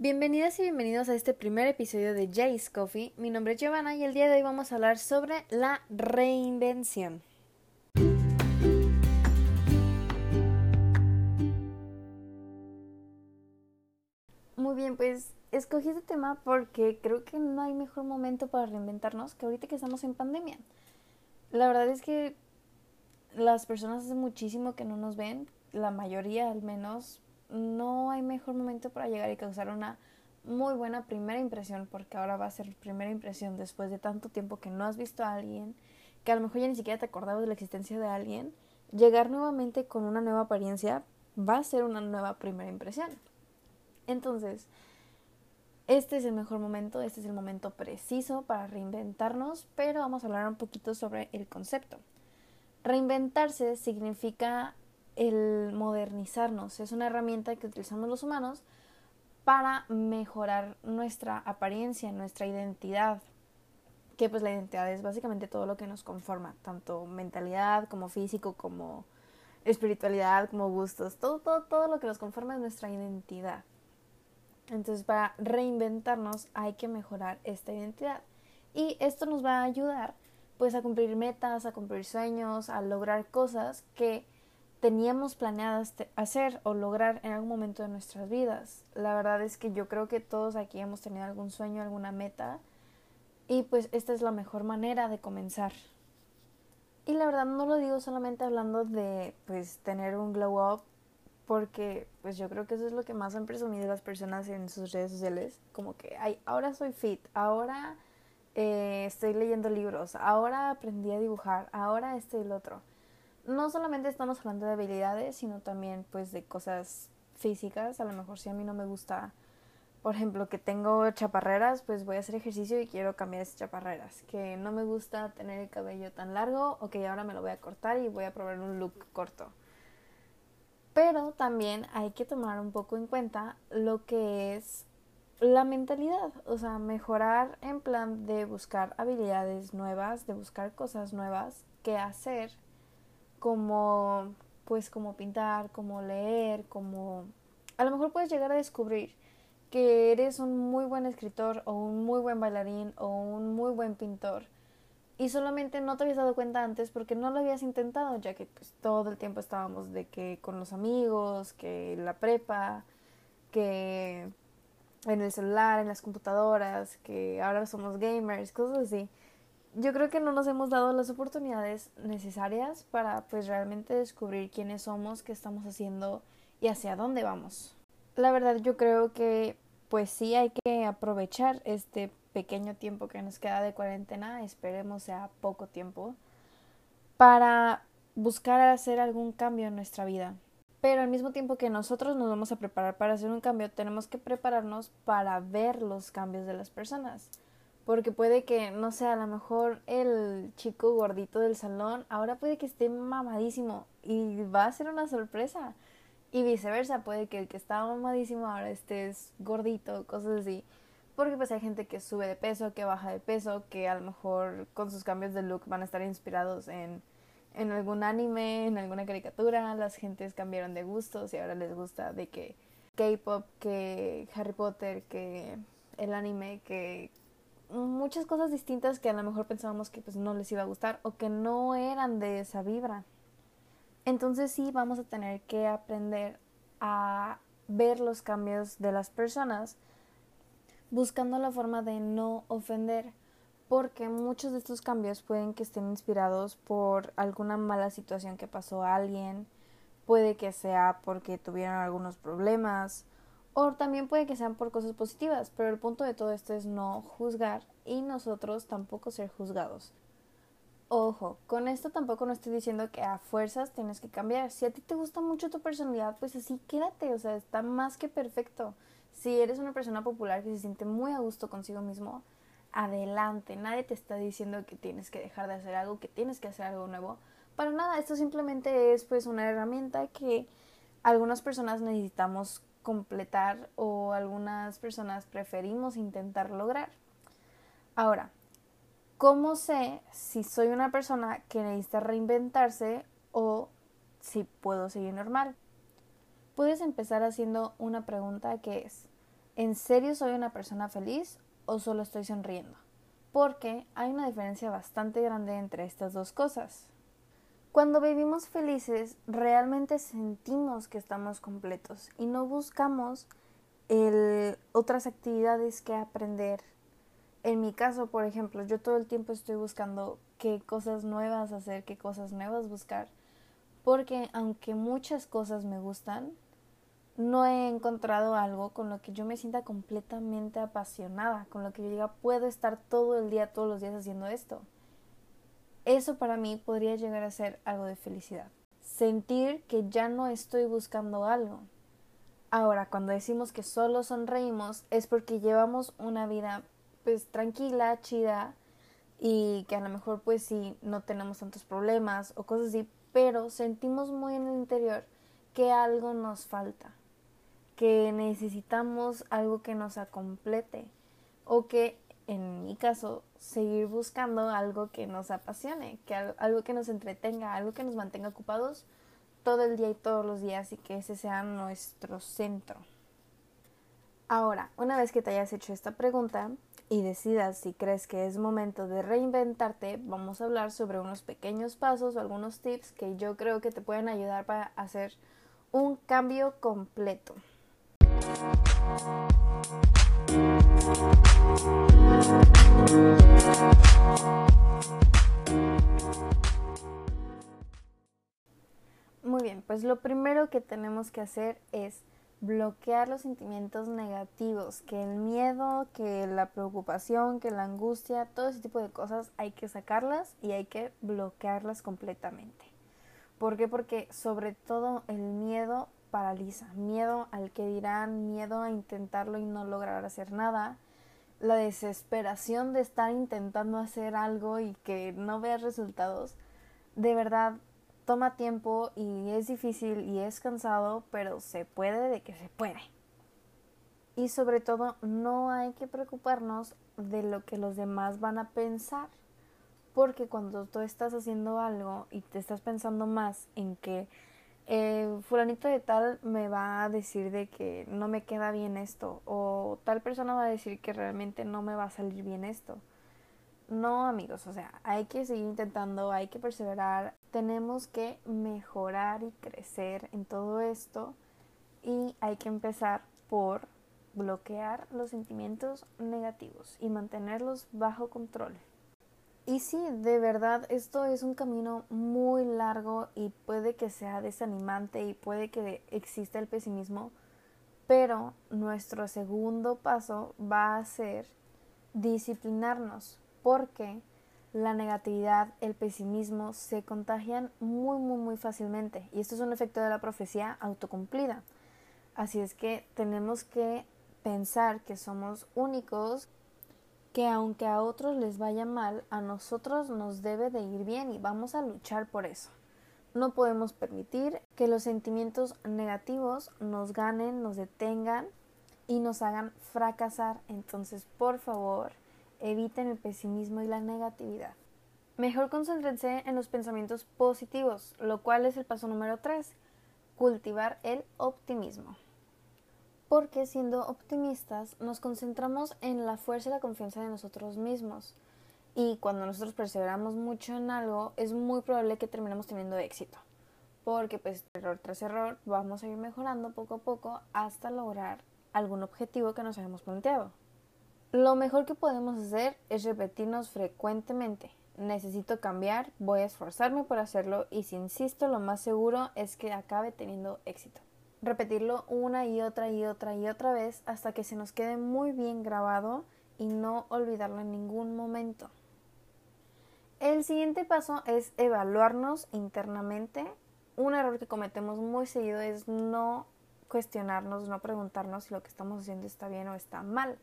Bienvenidas y bienvenidos a este primer episodio de Jay's Coffee. Mi nombre es Giovanna y el día de hoy vamos a hablar sobre la reinvención. Muy bien, pues escogí este tema porque creo que no hay mejor momento para reinventarnos que ahorita que estamos en pandemia. La verdad es que las personas hace muchísimo que no nos ven, la mayoría al menos, no hay mejor momento para llegar y causar una muy buena primera impresión, porque ahora va a ser primera impresión después de tanto tiempo que no has visto a alguien, que a lo mejor ya ni siquiera te acordabas de la existencia de alguien, llegar nuevamente con una nueva apariencia va a ser una nueva primera impresión. Entonces, este es el mejor momento, este es el momento preciso para reinventarnos, pero vamos a hablar un poquito sobre el concepto. Reinventarse significa el modernizarnos. Es una herramienta que utilizamos los humanos para mejorar nuestra apariencia, nuestra identidad. Que pues la identidad es básicamente todo lo que nos conforma, tanto mentalidad como físico, como espiritualidad, como gustos, todo, todo, todo lo que nos conforma es nuestra identidad. Entonces para reinventarnos hay que mejorar esta identidad. Y esto nos va a ayudar pues a cumplir metas, a cumplir sueños, a lograr cosas que teníamos planeadas hacer o lograr en algún momento de nuestras vidas. La verdad es que yo creo que todos aquí hemos tenido algún sueño, alguna meta y pues esta es la mejor manera de comenzar. Y la verdad no lo digo solamente hablando de pues tener un glow up porque pues yo creo que eso es lo que más han presumido las personas en sus redes sociales, como que ay, ahora soy fit, ahora eh, estoy leyendo libros, ahora aprendí a dibujar, ahora esto y lo otro no solamente estamos hablando de habilidades, sino también pues de cosas físicas. A lo mejor si a mí no me gusta, por ejemplo, que tengo chaparreras, pues voy a hacer ejercicio y quiero cambiar esas chaparreras. Que no me gusta tener el cabello tan largo, ok, ahora me lo voy a cortar y voy a probar un look corto. Pero también hay que tomar un poco en cuenta lo que es la mentalidad, o sea, mejorar en plan de buscar habilidades nuevas, de buscar cosas nuevas que hacer como pues como pintar, como leer, como a lo mejor puedes llegar a descubrir que eres un muy buen escritor o un muy buen bailarín o un muy buen pintor y solamente no te habías dado cuenta antes porque no lo habías intentado ya que pues todo el tiempo estábamos de que con los amigos, que la prepa, que en el celular, en las computadoras, que ahora somos gamers, cosas así yo creo que no nos hemos dado las oportunidades necesarias para pues realmente descubrir quiénes somos, qué estamos haciendo y hacia dónde vamos. La verdad yo creo que pues sí hay que aprovechar este pequeño tiempo que nos queda de cuarentena, esperemos sea poco tiempo, para buscar hacer algún cambio en nuestra vida. Pero al mismo tiempo que nosotros nos vamos a preparar para hacer un cambio, tenemos que prepararnos para ver los cambios de las personas porque puede que, no sé, a lo mejor el chico gordito del salón ahora puede que esté mamadísimo y va a ser una sorpresa. Y viceversa, puede que el que estaba mamadísimo ahora esté gordito, cosas así. Porque pues hay gente que sube de peso, que baja de peso, que a lo mejor con sus cambios de look van a estar inspirados en, en algún anime, en alguna caricatura. Las gentes cambiaron de gustos y ahora les gusta de que K-pop, que Harry Potter, que el anime, que muchas cosas distintas que a lo mejor pensábamos que pues no les iba a gustar o que no eran de esa vibra. Entonces sí vamos a tener que aprender a ver los cambios de las personas buscando la forma de no ofender porque muchos de estos cambios pueden que estén inspirados por alguna mala situación que pasó a alguien, puede que sea porque tuvieron algunos problemas o también puede que sean por cosas positivas, pero el punto de todo esto es no juzgar y nosotros tampoco ser juzgados. Ojo, con esto tampoco no estoy diciendo que a fuerzas tienes que cambiar. Si a ti te gusta mucho tu personalidad, pues así quédate, o sea, está más que perfecto. Si eres una persona popular que se siente muy a gusto consigo mismo, adelante. Nadie te está diciendo que tienes que dejar de hacer algo, que tienes que hacer algo nuevo. Para nada, esto simplemente es pues una herramienta que algunas personas necesitamos completar o algunas personas preferimos intentar lograr. Ahora, ¿cómo sé si soy una persona que necesita reinventarse o si puedo seguir normal? Puedes empezar haciendo una pregunta que es, ¿En serio soy una persona feliz o solo estoy sonriendo? Porque hay una diferencia bastante grande entre estas dos cosas. Cuando vivimos felices, realmente sentimos que estamos completos y no buscamos otras actividades que aprender. En mi caso, por ejemplo, yo todo el tiempo estoy buscando qué cosas nuevas hacer, qué cosas nuevas buscar, porque aunque muchas cosas me gustan, no he encontrado algo con lo que yo me sienta completamente apasionada, con lo que yo diga, puedo estar todo el día, todos los días haciendo esto. Eso para mí podría llegar a ser algo de felicidad. Sentir que ya no estoy buscando algo. Ahora, cuando decimos que solo sonreímos es porque llevamos una vida pues tranquila, chida y que a lo mejor pues sí no tenemos tantos problemas o cosas así, pero sentimos muy en el interior que algo nos falta que necesitamos algo que nos acomplete o que en mi caso seguir buscando algo que nos apasione, que algo que nos entretenga, algo que nos mantenga ocupados todo el día y todos los días y que ese sea nuestro centro. Ahora, una vez que te hayas hecho esta pregunta y decidas si crees que es momento de reinventarte, vamos a hablar sobre unos pequeños pasos o algunos tips que yo creo que te pueden ayudar para hacer un cambio completo. Muy bien, pues lo primero que tenemos que hacer es bloquear los sentimientos negativos, que el miedo, que la preocupación, que la angustia, todo ese tipo de cosas hay que sacarlas y hay que bloquearlas completamente. ¿Por qué? Porque sobre todo el miedo paraliza. Miedo al que dirán, miedo a intentarlo y no lograr hacer nada. La desesperación de estar intentando hacer algo y que no veas resultados. De verdad, toma tiempo y es difícil y es cansado, pero se puede de que se puede. Y sobre todo, no hay que preocuparnos de lo que los demás van a pensar. Porque cuando tú estás haciendo algo y te estás pensando más en que eh, fulanito de tal me va a decir de que no me queda bien esto o tal persona va a decir que realmente no me va a salir bien esto. No amigos, o sea, hay que seguir intentando, hay que perseverar, tenemos que mejorar y crecer en todo esto y hay que empezar por bloquear los sentimientos negativos y mantenerlos bajo control. Y sí, de verdad, esto es un camino muy largo y puede que sea desanimante y puede que exista el pesimismo, pero nuestro segundo paso va a ser disciplinarnos, porque la negatividad, el pesimismo se contagian muy, muy, muy fácilmente. Y esto es un efecto de la profecía autocumplida. Así es que tenemos que pensar que somos únicos, que aunque a otros les vaya mal, a nosotros nos debe de ir bien y vamos a luchar por eso. No podemos permitir que los sentimientos negativos nos ganen, nos detengan y nos hagan fracasar. Entonces, por favor, eviten el pesimismo y la negatividad. Mejor concéntrense en los pensamientos positivos, lo cual es el paso número 3, cultivar el optimismo porque siendo optimistas nos concentramos en la fuerza y la confianza de nosotros mismos. Y cuando nosotros perseveramos mucho en algo, es muy probable que terminemos teniendo éxito. Porque pues error tras error vamos a ir mejorando poco a poco hasta lograr algún objetivo que nos hayamos planteado. Lo mejor que podemos hacer es repetirnos frecuentemente. Necesito cambiar, voy a esforzarme por hacerlo y si insisto lo más seguro es que acabe teniendo éxito repetirlo una y otra y otra y otra vez hasta que se nos quede muy bien grabado y no olvidarlo en ningún momento. El siguiente paso es evaluarnos internamente. Un error que cometemos muy seguido es no cuestionarnos, no preguntarnos si lo que estamos haciendo está bien o está mal.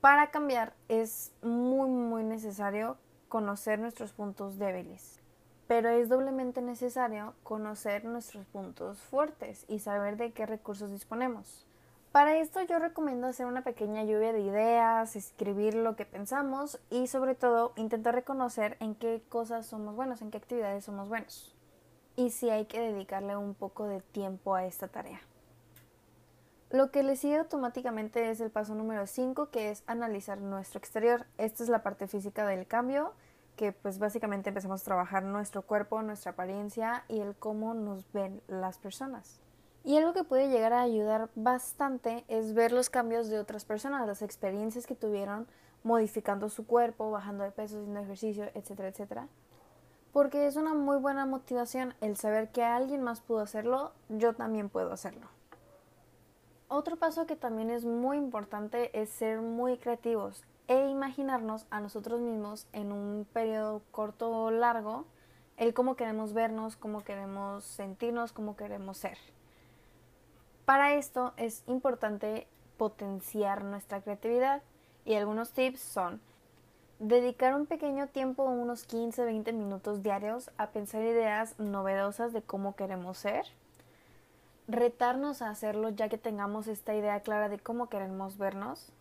Para cambiar es muy muy necesario conocer nuestros puntos débiles pero es doblemente necesario conocer nuestros puntos fuertes y saber de qué recursos disponemos. Para esto yo recomiendo hacer una pequeña lluvia de ideas, escribir lo que pensamos y sobre todo intentar reconocer en qué cosas somos buenos, en qué actividades somos buenos. Y si hay que dedicarle un poco de tiempo a esta tarea. Lo que le sigue automáticamente es el paso número 5, que es analizar nuestro exterior. Esta es la parte física del cambio, que pues básicamente empezamos a trabajar nuestro cuerpo, nuestra apariencia y el cómo nos ven las personas. Y algo que puede llegar a ayudar bastante es ver los cambios de otras personas, las experiencias que tuvieron modificando su cuerpo, bajando de peso, haciendo ejercicio, etcétera, etcétera. Porque es una muy buena motivación el saber que alguien más pudo hacerlo, yo también puedo hacerlo. Otro paso que también es muy importante es ser muy creativos e imaginarnos a nosotros mismos en un periodo corto o largo el cómo queremos vernos, cómo queremos sentirnos, cómo queremos ser. Para esto es importante potenciar nuestra creatividad y algunos tips son dedicar un pequeño tiempo, unos 15-20 minutos diarios, a pensar ideas novedosas de cómo queremos ser, retarnos a hacerlo ya que tengamos esta idea clara de cómo queremos vernos.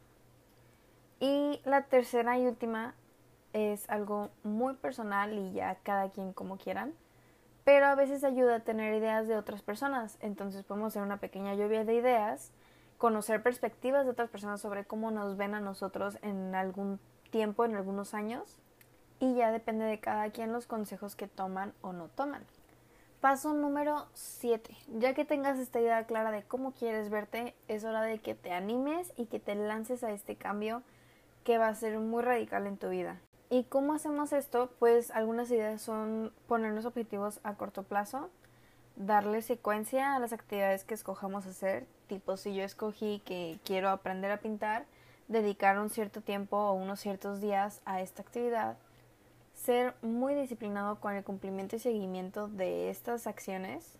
Y la tercera y última es algo muy personal y ya cada quien como quieran, pero a veces ayuda a tener ideas de otras personas, entonces podemos hacer una pequeña lluvia de ideas conocer perspectivas de otras personas sobre cómo nos ven a nosotros en algún tiempo, en algunos años, y ya depende de cada quien los consejos que toman o no toman. Paso número 7. Ya que tengas esta idea clara de cómo quieres verte, es hora de que te animes y que te lances a este cambio que va a ser muy radical en tu vida. ¿Y cómo hacemos esto? Pues algunas ideas son ponernos objetivos a corto plazo, darle secuencia a las actividades que escojamos hacer, tipo si yo escogí que quiero aprender a pintar, dedicar un cierto tiempo o unos ciertos días a esta actividad, ser muy disciplinado con el cumplimiento y seguimiento de estas acciones.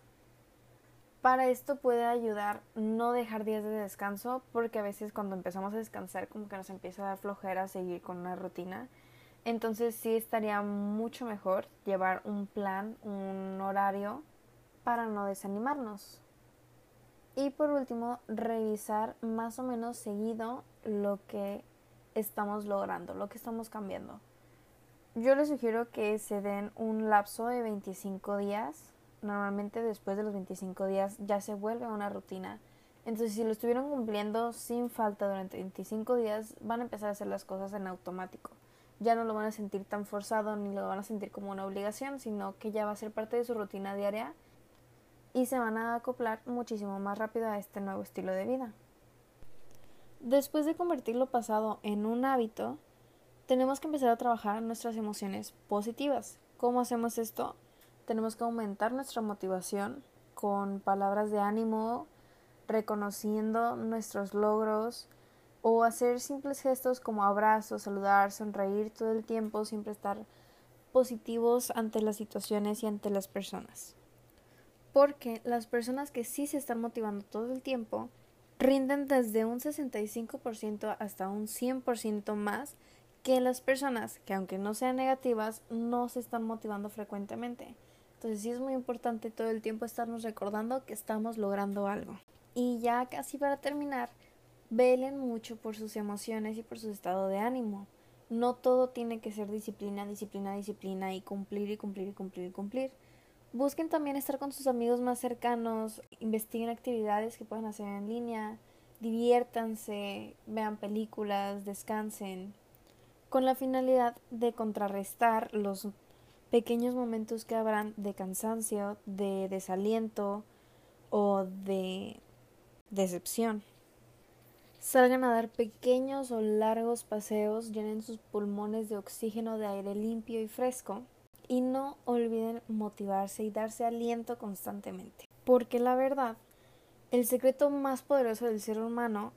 Para esto puede ayudar no dejar días de descanso porque a veces cuando empezamos a descansar como que nos empieza a dar flojera seguir con una rutina. Entonces sí estaría mucho mejor llevar un plan, un horario para no desanimarnos. Y por último, revisar más o menos seguido lo que estamos logrando, lo que estamos cambiando. Yo les sugiero que se den un lapso de 25 días. Normalmente después de los 25 días ya se vuelve una rutina. Entonces si lo estuvieron cumpliendo sin falta durante 25 días, van a empezar a hacer las cosas en automático. Ya no lo van a sentir tan forzado ni lo van a sentir como una obligación, sino que ya va a ser parte de su rutina diaria y se van a acoplar muchísimo más rápido a este nuevo estilo de vida. Después de convertir lo pasado en un hábito, tenemos que empezar a trabajar nuestras emociones positivas. ¿Cómo hacemos esto? Tenemos que aumentar nuestra motivación con palabras de ánimo, reconociendo nuestros logros o hacer simples gestos como abrazos, saludar, sonreír todo el tiempo, siempre estar positivos ante las situaciones y ante las personas porque las personas que sí se están motivando todo el tiempo rinden desde un 65% hasta un 100% más que las personas que aunque no sean negativas no se están motivando frecuentemente. Entonces sí es muy importante todo el tiempo estarnos recordando que estamos logrando algo. Y ya casi para terminar, velen mucho por sus emociones y por su estado de ánimo. No todo tiene que ser disciplina, disciplina, disciplina y cumplir y cumplir y cumplir y cumplir. Busquen también estar con sus amigos más cercanos, investiguen actividades que puedan hacer en línea, diviértanse, vean películas, descansen, con la finalidad de contrarrestar los pequeños momentos que habrán de cansancio, de desaliento o de decepción. Salgan a dar pequeños o largos paseos, llenen sus pulmones de oxígeno de aire limpio y fresco y no olviden motivarse y darse aliento constantemente. Porque la verdad, el secreto más poderoso del ser humano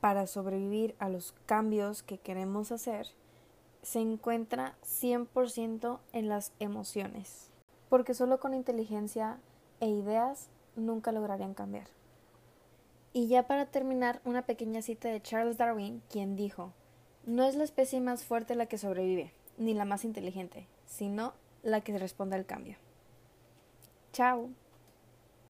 para sobrevivir a los cambios que queremos hacer se encuentra 100% en las emociones. Porque solo con inteligencia e ideas nunca lograrían cambiar. Y ya para terminar, una pequeña cita de Charles Darwin, quien dijo, no es la especie más fuerte la que sobrevive, ni la más inteligente, sino la que responda al cambio. Chao.